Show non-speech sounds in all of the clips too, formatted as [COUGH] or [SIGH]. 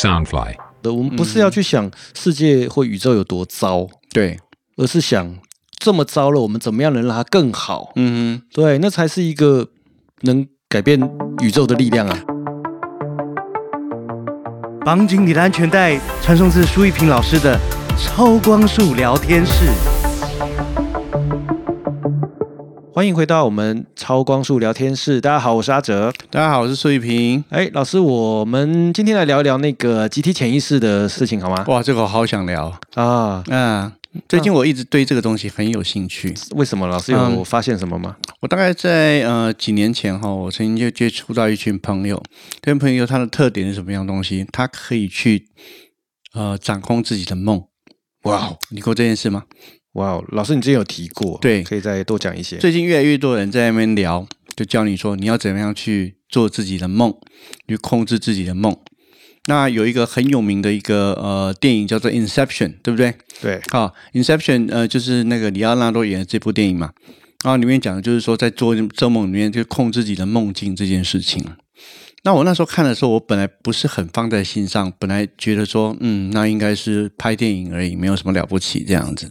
Soundfly。我们不是要去想世界或宇宙有多糟，对，而是想这么糟了，我们怎么样能让它更好？嗯对，那才是一个能改变宇宙的力量啊！绑紧你的安全带，传送至舒一平老师的超光速聊天室。欢迎回到我们超光速聊天室，大家好，我是阿哲。大家好，我是苏玉平。哎，老师，我们今天来聊一聊那个集体潜意识的事情，好吗？哇，这个我好想聊啊，嗯，最近我一直对这个东西很有兴趣。为什么？老师有发现什么吗？我大概在呃几年前哈，我曾经就接触到一群朋友，这群朋友他的特点是什么样东西？他可以去呃掌控自己的梦。哇，你过这件事吗？哇，老师，你之前有提过，对，可以再多讲一些。最近越来越多人在那边聊，就教你说你要怎么样去做自己的梦，去控制自己的梦。那有一个很有名的一个呃电影叫做《Inception》，对不对？对，好，《Inception》呃就是那个里奥纳多演的这部电影嘛，然后里面讲的就是说在做做梦里面就控制自己的梦境这件事情。那我那时候看的时候，我本来不是很放在心上，本来觉得说，嗯，那应该是拍电影而已，没有什么了不起这样子。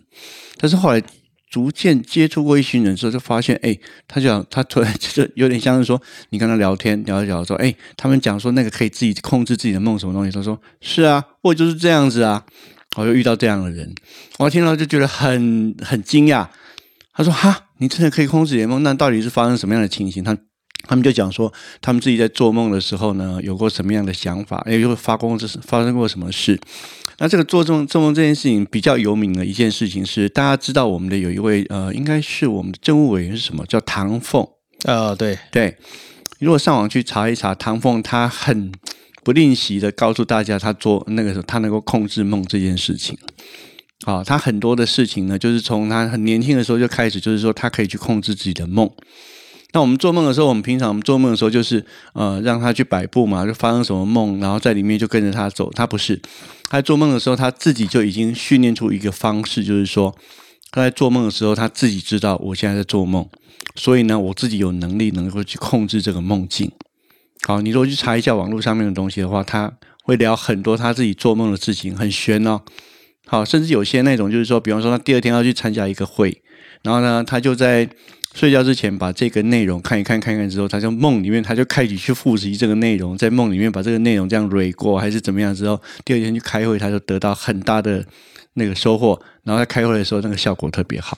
但是后来逐渐接触过一群人之后，就发现，哎，他讲他突然 [LAUGHS] 就是有点像是说，你跟他聊天聊一聊，说，哎，他们讲说那个可以自己控制自己的梦什么东西，他说是啊，我就是这样子啊，我又遇到这样的人，我听到就觉得很很惊讶。他说，哈，你真的可以控制你的梦？那到底是发生什么样的情形？他他们就讲说，他们自己在做梦的时候呢，有过什么样的想法，哎，又发光，这是发生过什么事？那这个做梦做梦这件事情比较有名的一件事情是，大家知道我们的有一位呃，应该是我们的政务委员是什么？叫唐凤。呃，对对。如果上网去查一查，唐凤他很不吝惜的告诉大家，他做那个时候他能够控制梦这件事情。啊，他很多的事情呢，就是从他很年轻的时候就开始，就是说他可以去控制自己的梦。那我们做梦的时候，我们平常我们做梦的时候，就是呃让他去摆布嘛，就发生什么梦，然后在里面就跟着他走。他不是，他做梦的时候，他自己就已经训练出一个方式，就是说他在做梦的时候，他自己知道我现在在做梦，所以呢，我自己有能力能够去控制这个梦境。好，你如果去查一下网络上面的东西的话，他会聊很多他自己做梦的事情，很玄哦。好，甚至有些那种就是说，比方说他第二天要去参加一个会，然后呢，他就在。睡觉之前把这个内容看一看，看看之后，他就梦里面他就开始去复习这个内容，在梦里面把这个内容这样捋过，还是怎么样之后，第二天去开会，他就得到很大的那个收获。然后在开会的时候，那个效果特别好。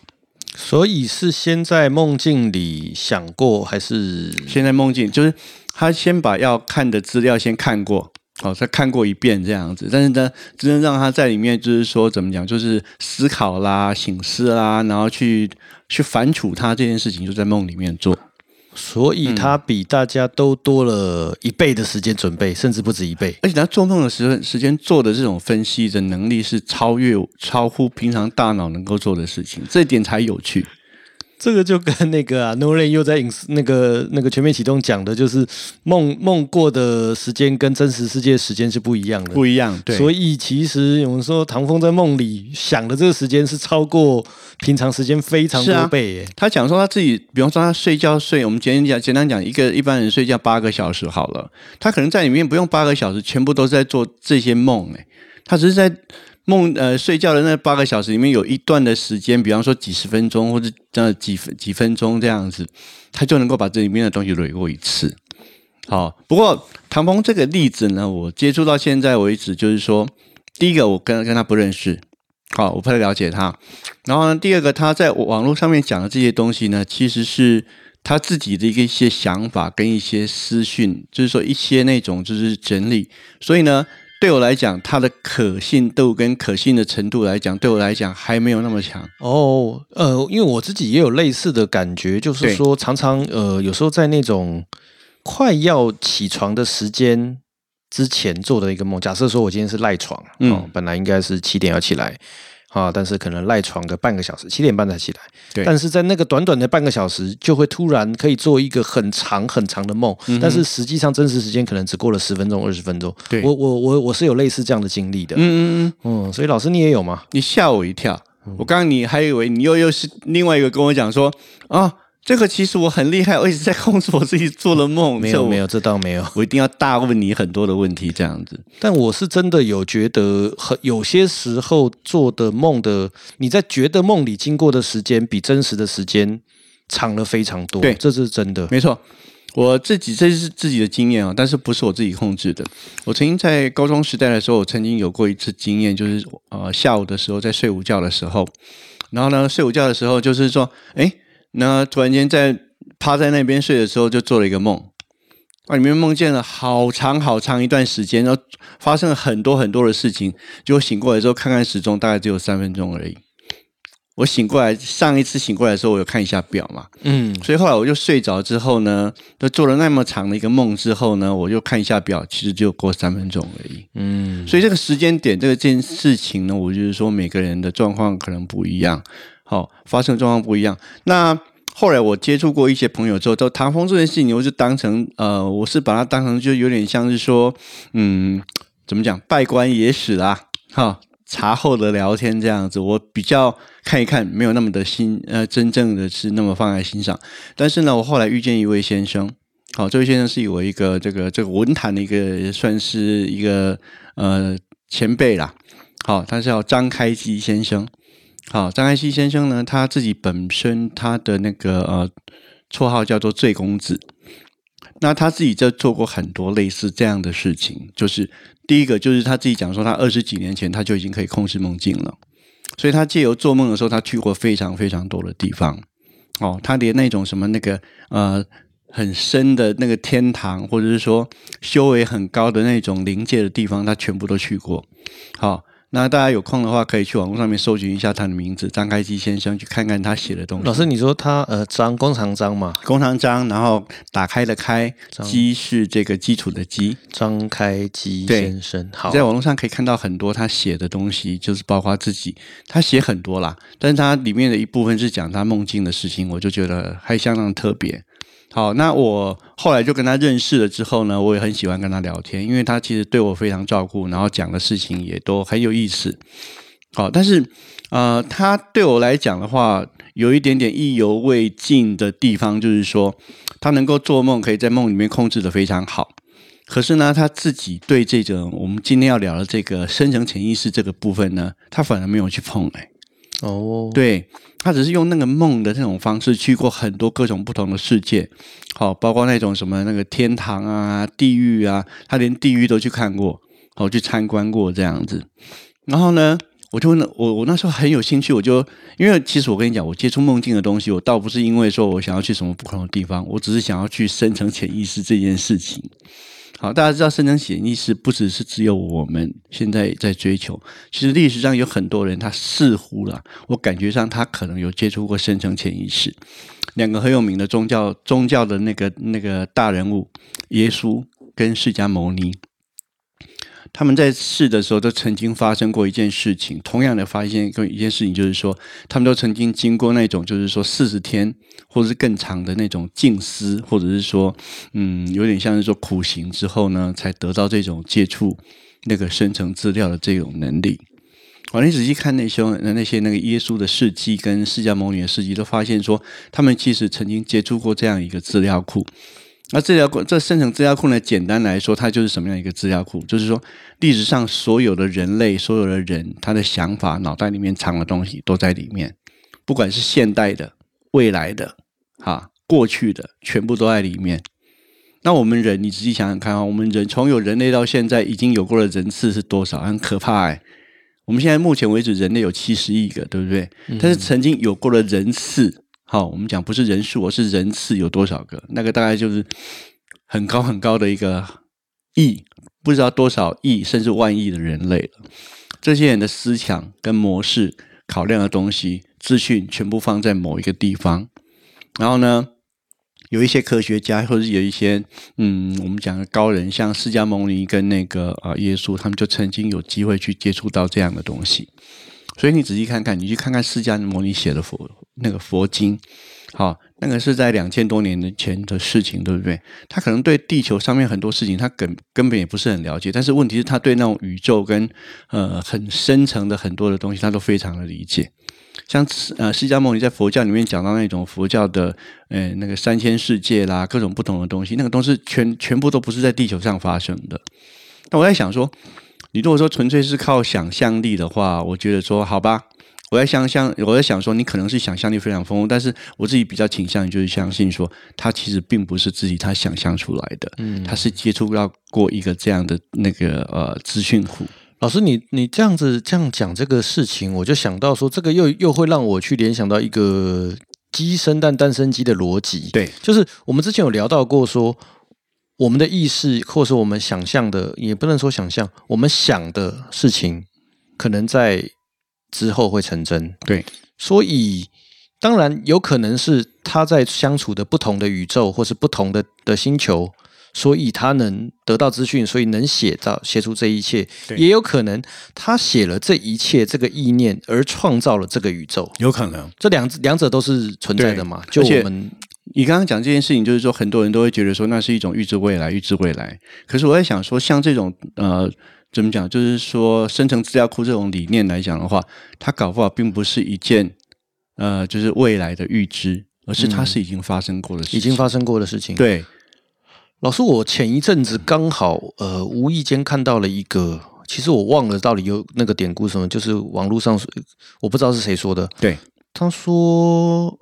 所以是先在梦境里想过，还是先在梦境？就是他先把要看的资料先看过，哦，再看过一遍这样子。但是呢，真正让他在里面就是说怎么讲，就是思考啦、醒思啦，然后去。去反刍他这件事情，就在梦里面做，所以他比大家都多了一倍的时间准备，甚至不止一倍。而且他做梦的时时间做的这种分析的能力，是超越超乎平常大脑能够做的事情，这点才有趣。这个就跟那个啊，，Nolan 又在影视那个那个全面启动讲的，就是梦梦过的时间跟真实世界时间是不一样的，不一样。对，所以其实我们说唐风在梦里想的这个时间是超过平常时间非常多倍。耶。他讲说他自己，比方说他睡觉睡，我们简单讲，简单讲，一个一般人睡觉八个小时好了，他可能在里面不用八个小时，全部都是在做这些梦。哎，他只是在。梦呃，睡觉的那八个小时里面有一段的时间，比方说几十分钟或者这样几分几分钟这样子，他就能够把这里面的东西捋过一次。好，不过唐鹏这个例子呢，我接触到现在为止，就是说，第一个我跟跟他不认识，好，我不太了解他。然后呢，第二个他在网络上面讲的这些东西呢，其实是他自己的一个一些想法跟一些私讯，就是说一些那种就是整理，所以呢。对我来讲，它的可信度跟可信的程度来讲，对我来讲还没有那么强。哦，呃，因为我自己也有类似的感觉，就是说常常呃，有时候在那种快要起床的时间之前做的一个梦，假设说我今天是赖床，嗯，本来应该是七点要起来。啊！但是可能赖床个半个小时，七点半才起来。对，但是在那个短短的半个小时，就会突然可以做一个很长很长的梦。但是实际上真实时间可能只过了十分钟、二十分钟。对，我我我我是有类似这样的经历的。嗯嗯嗯嗯，所以老师你也有吗？你吓我一跳！我刚刚你还以为你又又是另外一个跟我讲说啊，这个其实我很厉害，[LAUGHS] 我一直在控制我自己做了梦。没有没有，这倒没有。我一定要大问你很多的问题，这样子。但我是真的有觉得，很有些时候做的梦的，你在觉得梦里经过的时间比真实的时间长了非常多。对这是真的。没错，我自己这是自己的经验啊，但是不是我自己控制的。我曾经在高中时代的时候，我曾经有过一次经验，就是呃下午的时候在睡午觉的时候，然后呢睡午觉的时候就是说，哎，那突然间在趴在那边睡的时候，就做了一个梦。啊，里面梦见了好长好长一段时间，然后发生了很多很多的事情。结果醒过来之后，看看时钟，大概只有三分钟而已。我醒过来，上一次醒过来的时候，我有看一下表嘛，嗯，所以后来我就睡着之后呢，就做了那么长的一个梦之后呢，我就看一下表，其实就过三分钟而已。嗯，所以这个时间点，这个件事情呢，我就是说每个人的状况可能不一样，好、发生状况不一样。那后来我接触过一些朋友之后，都唐风这件事情，我就当成呃，我是把它当成就有点像是说，嗯，怎么讲，拜官野史啦，哈、茶后的聊天这样子，我比较看一看，没有那么的心呃，真正的是那么放在心上。但是呢，我后来遇见一位先生，好，这位先生是我一个这个这个文坛的一个算是一个呃前辈啦，好，他叫张开基先生。好，张开基先生呢，他自己本身他的那个呃绰号叫做醉公子。那他自己就做过很多类似这样的事情，就是第一个就是他自己讲说，他二十几年前他就已经可以控制梦境了，所以他借由做梦的时候，他去过非常非常多的地方。哦，他连那种什么那个呃很深的那个天堂，或者是说修为很高的那种灵界的地方，他全部都去过。好，那大家有空的话，可以去网络上面搜寻一下他的名字张开基先生，去看看他写的东西。老师，你说他呃张工长张嘛，工长张，然后打开的开，基是这个基础的基。张开基先生，好，在网络上可以看到很多他写的东西，就是包括自己，他写很多啦，但是他里面的一部分是讲他梦境的事情，我就觉得还相当特别。好，那我后来就跟他认识了之后呢，我也很喜欢跟他聊天，因为他其实对我非常照顾，然后讲的事情也都很有意思。好，但是呃，他对我来讲的话，有一点点意犹未尽的地方，就是说他能够做梦，可以在梦里面控制的非常好。可是呢，他自己对这种我们今天要聊的这个深层潜意识这个部分呢，他反而没有去碰哎、哦，对他只是用那个梦的这种方式去过很多各种不同的世界，好，包括那种什么那个天堂啊、地狱啊，他连地狱都去看过，好去参观过这样子。然后呢，我就问我我那时候很有兴趣，我就因为其实我跟你讲，我接触梦境的东西，我倒不是因为说我想要去什么不同的地方，我只是想要去深层潜意识这件事情。好，大家知道深层潜意识不只是只有我们现在在追求，其实历史上有很多人他似乎啦，我感觉上他可能有接触过深层潜意识。两个很有名的宗教宗教的那个那个大人物，耶稣跟释迦牟尼，他们在世的时候都曾经发生过一件事情，同样的发现过一件事情，就是说他们都曾经经过那种就是说四十天或者是更长的那种静思，或者是说嗯有点像是说苦行之后呢，才得到这种接触那个生成资料的这种能力。你仔细看那些那些那个耶稣的事迹跟释迦牟尼的事迹，都发现说他们其实曾经接触过这样一个资料库。那资料库这生成资料库呢？简单来说，它就是什么样一个资料库？就是说，历史上所有的人类、所有的人，他的想法、脑袋里面藏的东西都在里面，不管是现代的、未来的、哈、过去的，全部都在里面。那我们人，你仔细想想看啊，我们人从有人类到现在，已经有过的人次是多少？很可怕哎、我们现在目前为止，人类有七十亿个，对不对？但是曾经有过的人次，好，我们讲不是人数，而是人次有多少个？那个大概就是很高很高的一个亿，不知道多少亿甚至万亿的人类了。这些人的思想跟模式、考量的东西、资讯，全部放在某一个地方，然后呢？有一些科学家，或者有一些嗯，我们讲的高人，像释迦牟尼跟那个呃耶稣，他们就曾经有机会去接触到这样的东西。所以你仔细看看，你去看看释迦牟尼写的佛那个佛经，好，那个是在两千多年前的事情，对不对？他可能对地球上面很多事情，他根根本也不是很了解，但是问题是，他对那种宇宙跟呃很深层的很多的东西，他都非常的理解。像呃释迦牟尼在佛教里面讲到那种佛教的呃那个三千世界啦，各种不同的东西，那个东西全全部都不是在地球上发生的。那我在想说，你如果说纯粹是靠想象力的话，我觉得说好吧。我在想象，我在想说，你可能是想象力非常丰富，但是我自己比较倾向于就是相信说，他其实并不是自己他想象出来的，嗯，他是接触到过一个这样的那个呃资讯库。老师，你你这样子这样讲这个事情，我就想到说，这个又又会让我去联想到一个鸡生蛋蛋生鸡的逻辑。对，就是我们之前有聊到过说，我们的意识或是我们想象的，也不能说想象，我们想的事情，可能在。之后会成真，对，所以当然有可能是他在相处的不同的宇宙或是不同的的星球，所以他能得到资讯，所以能写到写出这一切，也有可能他写了这一切这个意念而创造了这个宇宙，有可能。这两两者都是存在的嘛？就我们你刚刚讲这件事情，就是说很多人都会觉得说那是一种预知未来，预知未来。可是我在想说，像这种呃。怎么讲？就是说，生成资料库这种理念来讲的话，它搞不好并不是一件呃，就是未来的预知，而是它是已经发生过的事情，已经发生过的事情。对，老师，我前一阵子刚好呃，无意间看到了一个，其实我忘了到底有那个典故什么，就是网络上我不知道是谁说的。对，他说。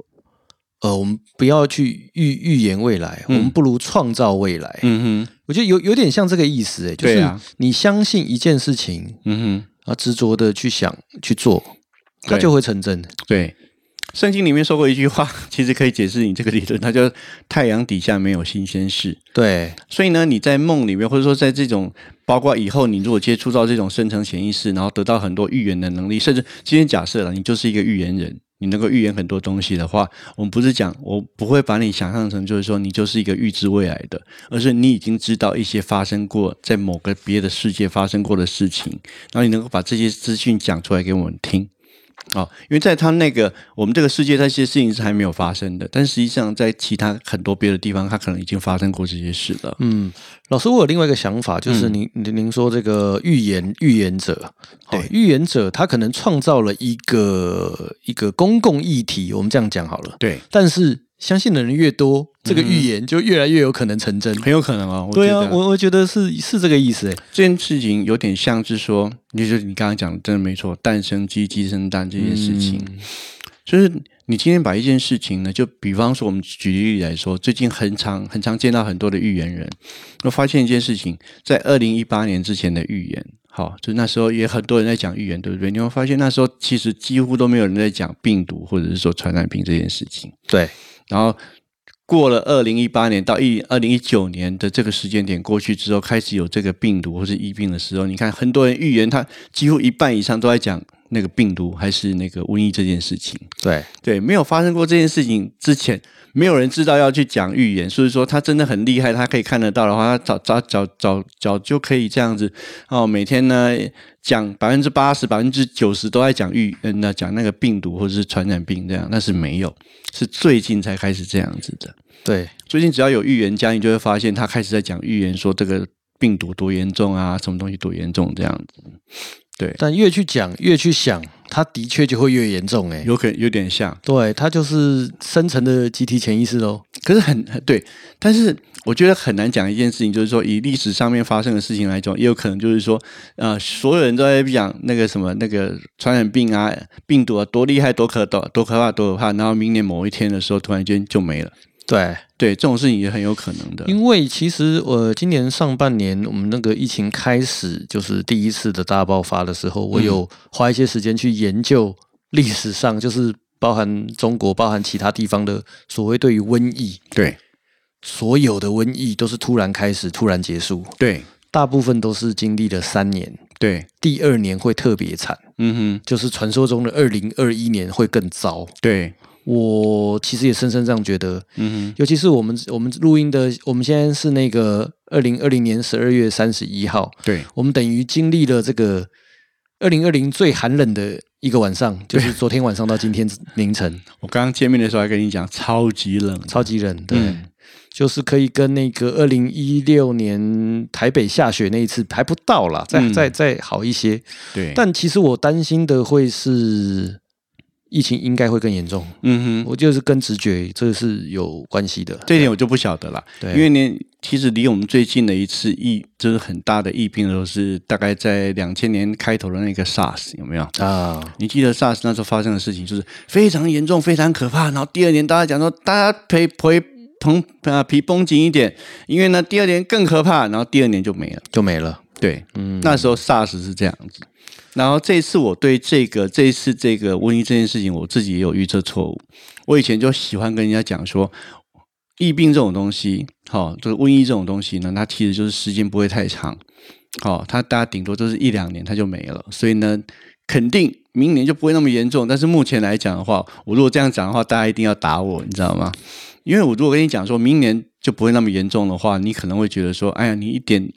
呃，我们不要去预预言未来，我们不如创造未来。嗯哼，我觉得有有点像这个意思，哎，就是你相信一件事情，嗯哼，啊，执着的去想去做，它就会成真。对，圣经里面说过一句话，其实可以解释你这个理论，它叫“太阳底下没有新鲜事”。对，所以呢，你在梦里面，或者说在这种，包括以后你如果接触到这种深层潜意识，然后得到很多预言的能力，甚至今天假设了你就是一个预言人。你能够预言很多东西的话，我们不是讲我不会把你想象成就是说你就是一个预知未来的，而是你已经知道一些发生过在某个别的世界发生过的事情，然后你能够把这些资讯讲出来给我们听。啊，因为在他那个我们这个世界，那些事情是还没有发生的，但实际上在其他很多别的地方，他可能已经发生过这些事了。嗯，老师，我有另外一个想法，就是您您说这个预言预言者，对，预言者他可能创造了一个一个公共议题，我们这样讲好了。对，但是。相信的人越多，这个预言就越来越有可能成真，很有可能哦。对啊，我我觉得是是这个意思。哎，这件事情有点像是说，就是你刚刚讲的，真的没错，蛋生鸡，鸡生蛋这件事情，就是你今天把一件事情呢，就比方说，我们举例来说，最近很常很常见到很多的预言人，我发现一件事情，在二零一八年之前的预言，好，就那时候也很多人在讲预言，对不对？你会发现那时候其实几乎都没有人在讲病毒或者是说传染病这件事情，对。然后过了二零一八年到一二零一九年的这个时间点过去之后，开始有这个病毒或是疫病的时候，你看很多人预言，他几乎一半以上都在讲那个病毒还是那个瘟疫这件事情。对对，没有发生过这件事情之前。没有人知道要去讲预言，所以说他真的很厉害。他可以看得到的话，他早早早早早就可以这样子哦。每天呢讲百分之八十、百分之九十都在讲预，嗯，那讲那个病毒或者是传染病这样，那是没有，是最近才开始这样子的。对，最近只要有预言家，你就会发现他开始在讲预言，说这个病毒多严重啊，什么东西多严重这样子。对，但越去讲，越去想。它的确就会越严重，哎，有可有点像，对，它就是深层的集体潜意识喽。可是很对，但是我觉得很难讲一件事情，就是说以历史上面发生的事情来讲，也有可能就是说，呃，所有人都在讲那个什么那个传染病啊、病毒啊多厉害、多可多多可怕、多可怕，然后明年某一天的时候，突然间就没了。对对，这种事情也很有可能的。因为其实我今年上半年，我们那个疫情开始就是第一次的大爆发的时候，我有花一些时间去研究历史上，就是包含中国、包含其他地方的所谓对于瘟疫。对，所有的瘟疫都是突然开始，突然结束。对，大部分都是经历了三年。对，第二年会特别惨。嗯哼，就是传说中的二零二一年会更糟。对。我其实也深深这样觉得，嗯，尤其是我们我们录音的，我们现在是那个二零二零年十二月三十一号，对，我们等于经历了这个二零二零最寒冷的一个晚上，就是昨天晚上到今天凌晨。[LAUGHS] 我刚刚见面的时候还跟你讲，超级冷，超级冷，对，就是可以跟那个二零一六年台北下雪那一次还不到啦，再再再好一些，对。但其实我担心的会是。疫情应该会更严重。嗯哼，我就是跟直觉这是有关系的。这一点我就不晓得了。对，因为呢其实离我们最近的一次疫，就是很大的疫病的时候，是大概在两千年开头的那个 SARS 有没有？啊，你记得 SARS 那时候发生的事情，就是非常严重、非常可怕。然后第二年大家讲说，大家陪陪绷啊皮绷紧一点，因为呢第二年更可怕。然后第二年就没了，就没了。对，嗯，那时候 SARS 是这样子。然后这一次我对这个这一次这个瘟疫这件事情，我自己也有预测错误。我以前就喜欢跟人家讲说，疫病这种东西，好，就是瘟疫这种东西呢，它其实就是时间不会太长，好，它大家顶多就是一两年它就没了。所以呢，肯定明年就不会那么严重。但是目前来讲的话，我如果这样讲的话，大家一定要打我，你知道吗？因为我如果跟你讲说明年就不会那么严重的话，你可能会觉得说，哎呀，你一点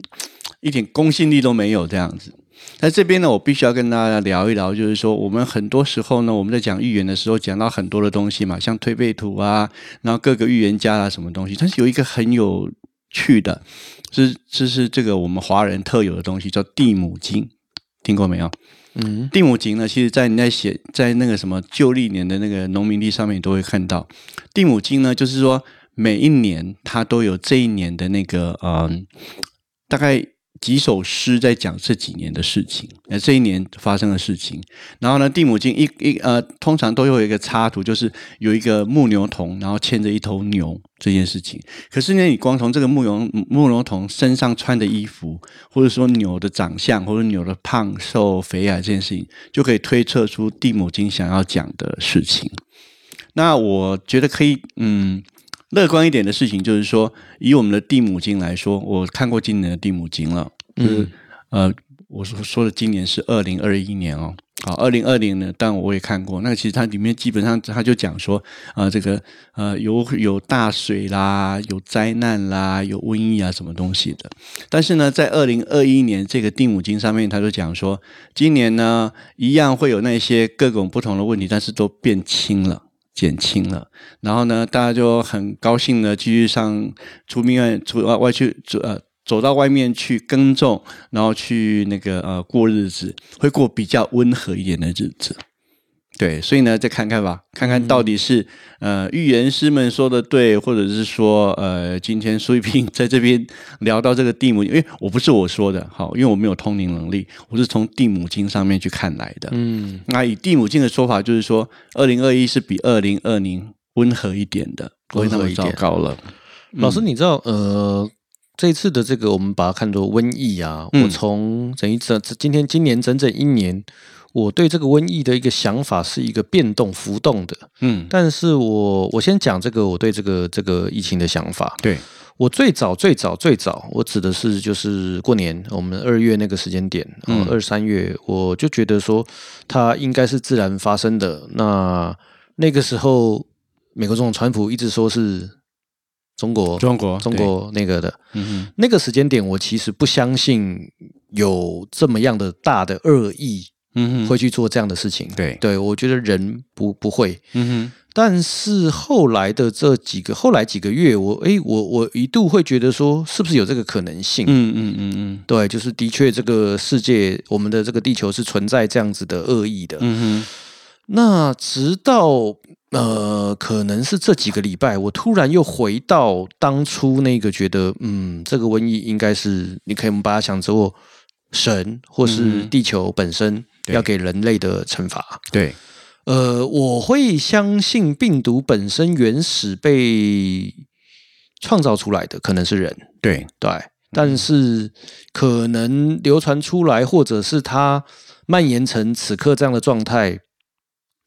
一点公信力都没有这样子。那这边呢，我必须要跟大家聊一聊，就是说，我们很多时候呢，我们在讲预言的时候，讲到很多的东西嘛，像推背图啊，然后各个预言家啊，什么东西。但是有一个很有趣的，是这是这个我们华人特有的东西，叫地母经，听过没有？嗯，地母经呢，其实在你在写在那个什么旧历年的那个农民历上面，都会看到。地母经呢，就是说每一年它都有这一年的那个嗯，大概。几首诗在讲这几年的事情，呃，这一年发生的事情。然后呢，地母经一一呃，通常都有一个插图，就是有一个牧牛童，然后牵着一头牛这件事情。可是呢，你光从这个牧牛牧牛童身上穿的衣服，或者说牛的长相，或者牛的胖瘦肥矮这件事情，就可以推测出地母经想要讲的事情。那我觉得可以，嗯。乐观一点的事情就是说，以我们的地母经来说，我看过今年的地母经了。嗯，呃，我说说的今年是二零二一年哦。好，二零二零呢，但我也看过。那其实它里面基本上它就讲说，啊，这个呃有有大水啦，有灾难啦，有瘟疫啊，什么东西的。但是呢，在二零二一年这个地母经上面，他就讲说，今年呢一样会有那些各种不同的问题，但是都变轻了。减轻了，然后呢，大家就很高兴的继续上出面出外外去走呃走到外面去耕种，然后去那个呃过日子，会过比较温和一点的日子。对，所以呢，再看看吧，看看到底是呃预言师们说的对，或者是说呃今天苏一平 [LAUGHS] 在这边聊到这个地母，因为我不是我说的，好，因为我没有通灵能力，我是从地母经上面去看来的。嗯，那以地母经的说法，就是说二零二一是比二零二零温和一点的，不会那么糟糕了。老师，你知道呃这次的这个我们把它看作瘟疫啊，我从整一整今天今年整整一年。我对这个瘟疫的一个想法是一个变动浮动的，嗯，但是我我先讲这个我对这个这个疫情的想法。对我最早最早最早，我指的是就是过年，我们二月那个时间点，嗯，二三月，我就觉得说它应该是自然发生的。那那个时候，美国总统川普一直说是中国，中国，中国那个的，嗯哼，那个时间点，我其实不相信有这么样的大的恶意。嗯，会去做这样的事情。对，对我觉得人不不会。嗯哼，但是后来的这几个后来几个月，我哎，我我一度会觉得说，是不是有这个可能性？嗯嗯嗯嗯，对，就是的确这个世界，我们的这个地球是存在这样子的恶意的。嗯哼，那直到呃，可能是这几个礼拜，我突然又回到当初那个觉得，嗯，这个瘟疫应该是你可以把它想做神或是地球本身。要给人类的惩罚，对，呃，我会相信病毒本身原始被创造出来的可能是人，对。对，但是可能流传出来，或者是它蔓延成此刻这样的状态。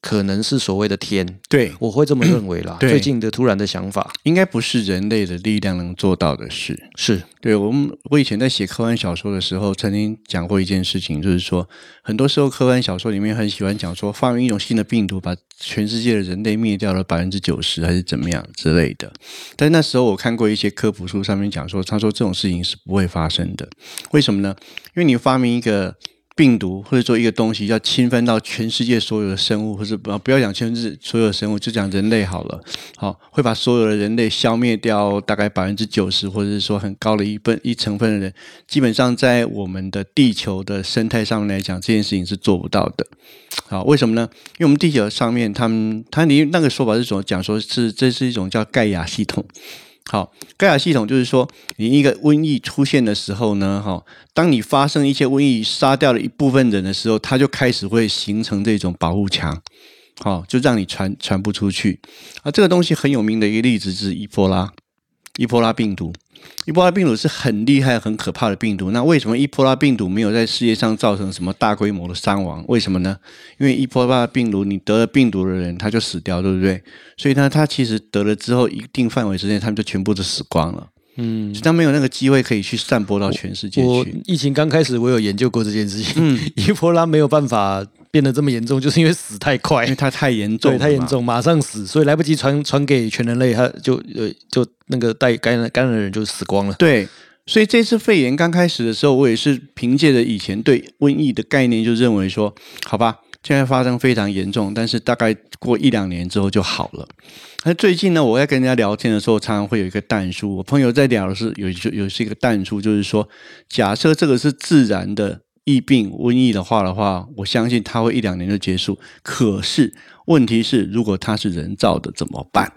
可能是所谓的天，对我会这么认为啦。最近的突然的想法，应该不是人类的力量能做到的事。是对我们，我以前在写科幻小说的时候，曾经讲过一件事情，就是说，很多时候科幻小说里面很喜欢讲说，发明一种新的病毒，把全世界的人类灭掉了百分之九十，还是怎么样之类的。但那时候我看过一些科普书，上面讲说，他说这种事情是不会发生的。为什么呢？因为你发明一个。病毒或者说一个东西要侵犯到全世界所有的生物，或者不不要讲全世界所有的生物，就讲人类好了。好，会把所有的人类消灭掉，大概百分之九十，或者是说很高的一份一成分的人，基本上在我们的地球的生态上面来讲，这件事情是做不到的。好，为什么呢？因为我们地球上面，他们他你那个说法是怎么讲？说是这是一种叫盖亚系统。好，盖亚系统就是说，你一个瘟疫出现的时候呢，哈，当你发生一些瘟疫杀掉了一部分人的时候，它就开始会形成这种保护墙，好，就让你传传不出去。啊，这个东西很有名的一个例子是伊波拉，伊波拉病毒。伊波拉病毒是很厉害、很可怕的病毒。那为什么伊波拉病毒没有在世界上造成什么大规模的伤亡？为什么呢？因为伊波拉病毒，你得了病毒的人他就死掉，对不对？所以呢，他其实得了之后，一定范围之内，他们就全部都死光了。嗯，他没有那个机会可以去散播到全世界去。疫情刚开始，我有研究过这件事情。嗯，[LAUGHS] 伊波拉没有办法变得这么严重，[LAUGHS] 就是因为死太快，因为它太严重，对，太严重，马上死，所以来不及传传给全人类，他就呃就那个带感染感染的人就死光了。对，所以这次肺炎刚开始的时候，我也是凭借着以前对瘟疫的概念，就认为说，好吧。现在发生非常严重，但是大概过一两年之后就好了。那最近呢，我在跟人家聊天的时候，常常会有一个淡书。我朋友在聊的是有就有是一个淡书，就是说，假设这个是自然的疫病瘟疫的话的话，我相信它会一两年就结束。可是问题是，如果它是人造的怎么办？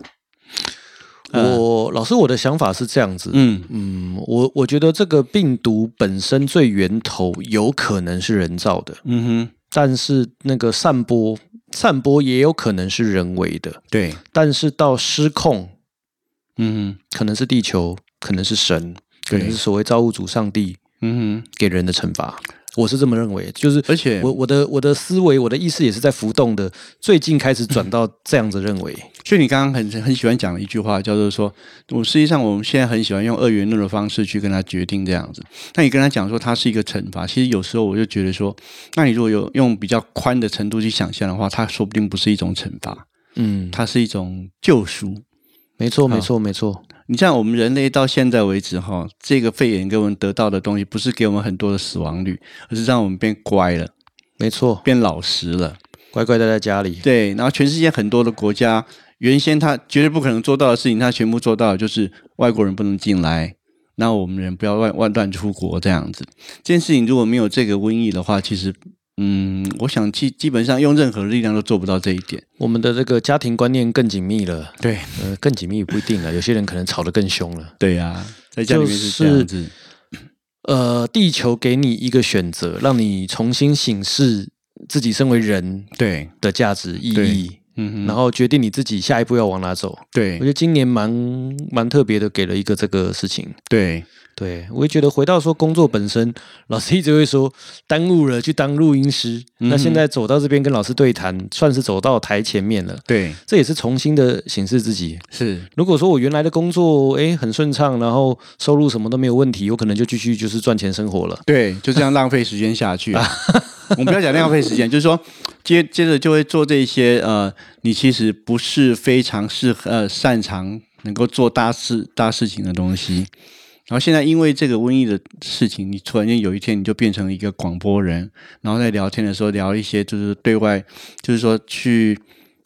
我老师，我的想法是这样子。嗯嗯，我我觉得这个病毒本身最源头有可能是人造的。嗯哼。但是那个散播，散播也有可能是人为的，对。但是到失控，嗯，可能是地球，可能是神，可能是所谓造物主上帝，嗯哼，给人的惩罚。我是这么认为，就是而且我我的我的思维我的意识也是在浮动的，最近开始转到这样子认为。所以你刚刚很很喜欢讲的一句话，叫做说，我实际上我们现在很喜欢用二元论的方式去跟他决定这样子。那你跟他讲说它是一个惩罚，其实有时候我就觉得说，那你如果有用比较宽的程度去想象的话，它说不定不是一种惩罚，嗯，它是一种救赎。没错，没错，没错。你像我们人类到现在为止，哈，这个肺炎给我们得到的东西，不是给我们很多的死亡率，而是让我们变乖了。没错，变老实了，乖乖待在家里。对，然后全世界很多的国家，原先他绝对不可能做到的事情，他全部做到，就是外国人不能进来，那我们人不要乱乱乱出国这样子。这件事情如果没有这个瘟疫的话，其实。嗯，我想基基本上用任何力量都做不到这一点。我们的这个家庭观念更紧密了，对，呃，更紧密不一定了。有些人可能吵得更凶了。对呀，在家里面是这样子。呃，地球给你一个选择，让你重新审视自己身为人对的价值意义，嗯，然后决定你自己下一步要往哪走。对，我觉得今年蛮蛮特别的，给了一个这个事情。对。对，我也觉得回到说工作本身，老师一直会说耽误了去当录音师。那现在走到这边跟老师对谈，算是走到台前面了。对，这也是重新的显示自己。是，如果说我原来的工作哎很顺畅，然后收入什么都没有问题，我可能就继续就是赚钱生活了。对，就这样浪费时间下去。[LAUGHS] 我们不要讲浪费时间，就是说 [LAUGHS] 接接着就会做这些呃，你其实不是非常适合呃擅长能够做大事大事情的东西。然后现在因为这个瘟疫的事情，你突然间有一天你就变成一个广播人，然后在聊天的时候聊一些就是对外，就是说去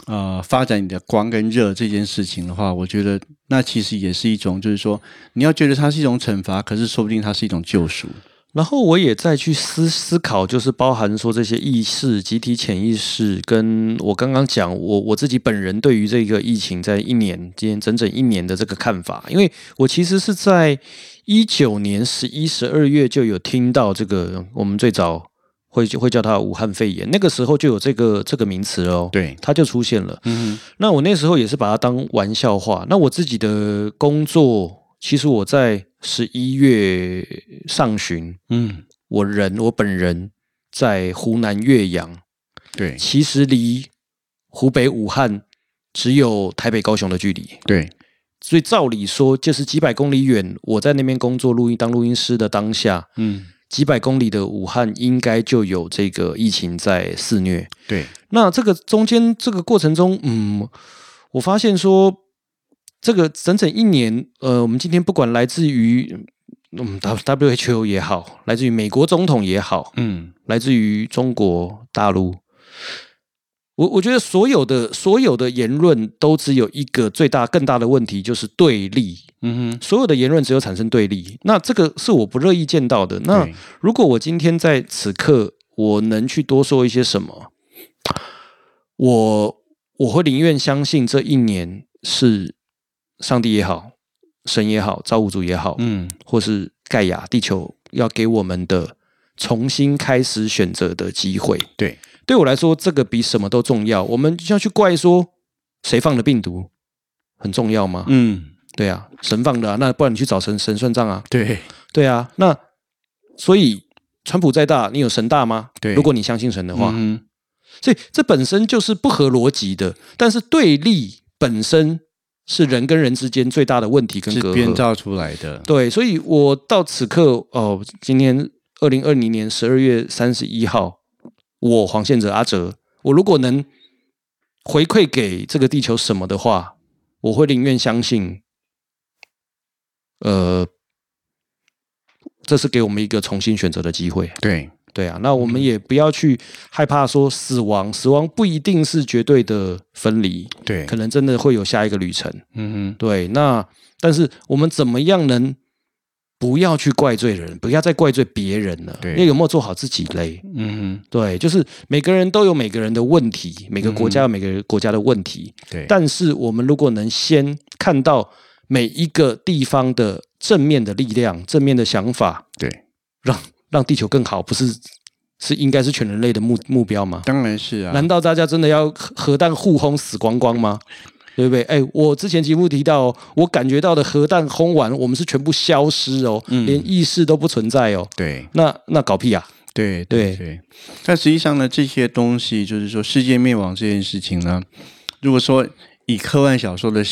呃发展你的光跟热这件事情的话，我觉得那其实也是一种，就是说你要觉得它是一种惩罚，可是说不定它是一种救赎。然后我也再去思思考，就是包含说这些意识、集体潜意识，跟我刚刚讲我我自己本人对于这个疫情在一年今年整整一年的这个看法，因为我其实是在一九年十一、十二月就有听到这个，我们最早会会叫它武汉肺炎，那个时候就有这个这个名词哦，对，它就出现了。嗯，那我那时候也是把它当玩笑话。那我自己的工作，其实我在。十一月上旬，嗯，我人我本人在湖南岳阳，对，其实离湖北武汉只有台北高雄的距离，对，所以照理说就是几百公里远，我在那边工作录音当录音师的当下，嗯，几百公里的武汉应该就有这个疫情在肆虐，对，那这个中间这个过程中，嗯，我发现说。这个整整一年，呃，我们今天不管来自于嗯，WHO 也好，来自于美国总统也好，嗯，来自于中国大陆。我我觉得所有的所有的言论都只有一个最大更大的问题，就是对立。嗯哼，所有的言论只有产生对立，那这个是我不乐意见到的。那如果我今天在此刻我能去多说一些什么，我我会宁愿相信这一年是上帝也好，神也好，造物主也好，嗯，或是盖亚地球要给我们的重新开始选择的机会。对，对我来说，这个比什么都重要。我们就要去怪说谁放的病毒很重要吗？嗯，对啊，神放的、啊，那不然你去找神神算账啊？对，对啊，那所以川普再大，你有神大吗？对如果你相信神的话，嗯所以这本身就是不合逻辑的。但是对立本身是人跟人之间最大的问题跟隔阂。编造出来的。对，所以我到此刻哦，今天二零二零年十二月三十一号，我黄宪哲阿哲，我如果能回馈给这个地球什么的话，我会宁愿相信，呃，这是给我们一个重新选择的机会。对，对啊，那我们也不要去害怕说死亡，死亡不一定是绝对的分离，对，可能真的会有下一个旅程。嗯哼对，那但是我们怎么样能不要去怪罪人，不要再怪罪别人了？对因为有没有做好自己嘞？哼，嗯哼，对，就是每个人都有每个人的问题，每个国家有每个国家的问题。对，但是我们如果能先看到每一个地方的正面的力量、正面的想法，对，让让地球更好，不是是应该是全人类的目目标吗？当然是啊。难道大家真的要核核弹互轰死光光吗？对不对？哎，我之前节目提到、哦，我感觉到的核弹轰完，我们是全部消失哦，嗯连意识都不存在哦。对那那搞屁啊！对对对，但实际上呢，这些东西就是说世界灭亡这件事情呢，如果说以科幻小说的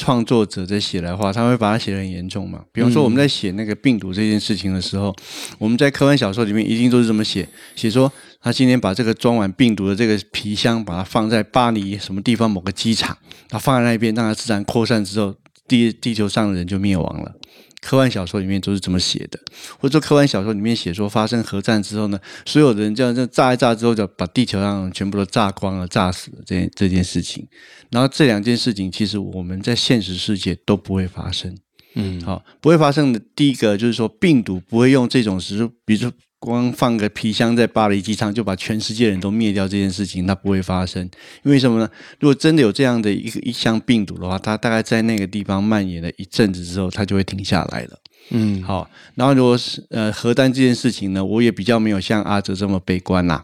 创作者在写的话，他会把它写得很严重嘛。比方说我们在写那个病毒这件事情的时候，我们在科幻小说里面一定都是这么写，写说他今天把这个装满病毒的这个皮箱，把它放在巴黎什么地方某个机场，他放在那边，让它自然扩散之后，地地球上的人就灭亡了。科幻小说里面都是这么写的，或者说科幻小说里面写说发生核战之后呢，所有的人这样这样炸一炸之后，就把地球上全部都炸光了、炸死了这件这件事情。然后这两件事情，其实我们在现实世界都不会发生。嗯，好，不会发生的第一个就是说，病毒不会用这种时，比如说光放个皮箱在巴黎机场就把全世界人都灭掉这件事情，它不会发生。因为什么呢？如果真的有这样的一个一箱病毒的话，它大概在那个地方蔓延了一阵子之后，它就会停下来了。嗯，好，然后如果是呃核弹这件事情呢，我也比较没有像阿哲这么悲观啦。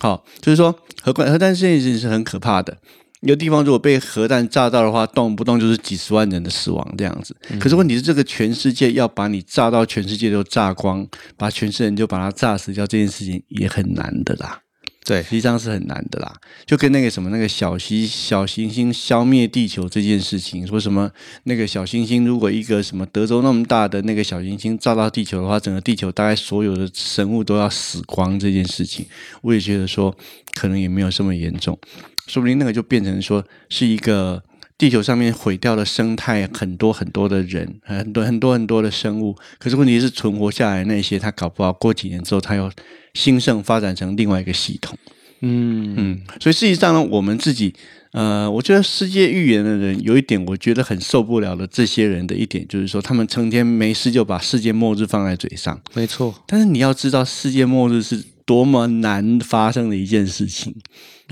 好，就是说核弹核弹这件事情是很可怕的。一个地方如果被核弹炸到的话，动不动就是几十万人的死亡这样子。可是问题是，这个全世界要把你炸到全世界都炸光，把全世界人就把它炸死掉，这件事情也很难的啦。对实，际上是很难的啦，就跟那个什么那个小星小行星消灭地球这件事情，说什么那个小行星如果一个什么德州那么大的那个小行星炸到地球的话，整个地球大概所有的生物都要死光这件事情，我也觉得说可能也没有这么严重，说不定那个就变成说是一个。地球上面毁掉了生态，很多很多的人，很多很多很多的生物。可是问题是，存活下来那些，他搞不好过几年之后，他又兴盛发展成另外一个系统。嗯嗯，所以实际上呢，我们自己，呃，我觉得世界预言的人有一点，我觉得很受不了的，这些人的一点就是说，他们成天没事就把世界末日放在嘴上。没错，但是你要知道，世界末日是多么难发生的一件事情。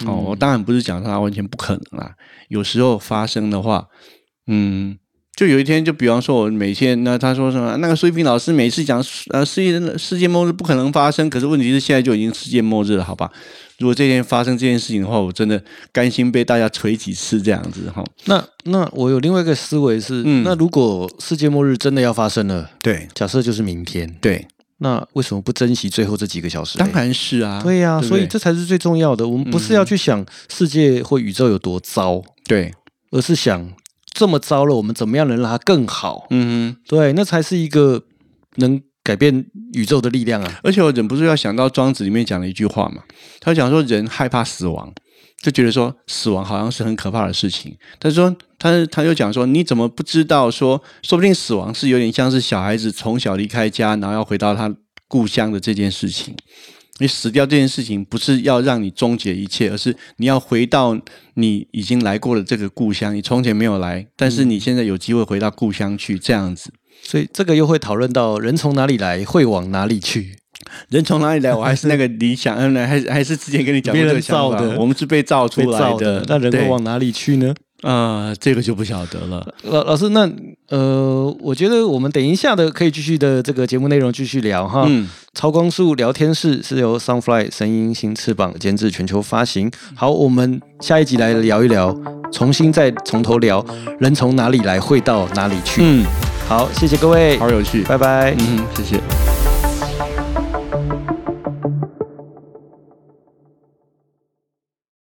哦，我当然不是讲它完全不可能啦，有时候发生的话，嗯。就有一天，就比方说，我每天那他说什么？那个苏一平老师每次讲呃世界世界末日不可能发生，可是问题是现在就已经世界末日了，好吧？如果这天发生这件事情的话，我真的甘心被大家锤几次这样子哈。那那我有另外一个思维是，嗯那如果世界末日真的要发生了，对假设就是明天，对，那为什么不珍惜最后这几个小时？当然是啊，对呀、不所以这才是最重要的。我们不是要去想世界或宇宙有多糟，对，而是想这么糟了，我们怎么样能让它更好？嗯哼。对，那才是一个能改变宇宙的力量啊！而且我忍不住要想到庄子里面讲的一句话嘛，他讲说人害怕死亡，就觉得说死亡好像是很可怕的事情。他说，他他又讲说，你怎么不知道说，说不定死亡是有点像是小孩子从小离开家，然后要回到他故乡的这件事情。你死掉这件事情不是要让你终结一切，而是你要回到你已经来过的这个故乡。你从前没有来，但是你现在有机会回到故乡去，这样子。所以这个又会讨论到人从哪里来，会往哪里去。人从哪里来？我还是那个理想，嗯，[LAUGHS] 还是还是之前跟你讲过这个想法。我们是被造出来的，那人会往哪里去呢？啊，这个就不晓得了。老老师，那呃，我觉得我们等一下的可以继续的这个节目内容继续聊哈。嗯，超光速聊天室是由 Sunfly 声音新翅膀监制，全球发行。好，我们下一集来聊一聊，重新再从头聊，人从哪里来，会到哪里去？嗯，好，谢谢各位，好有趣，拜拜。嗯，谢谢。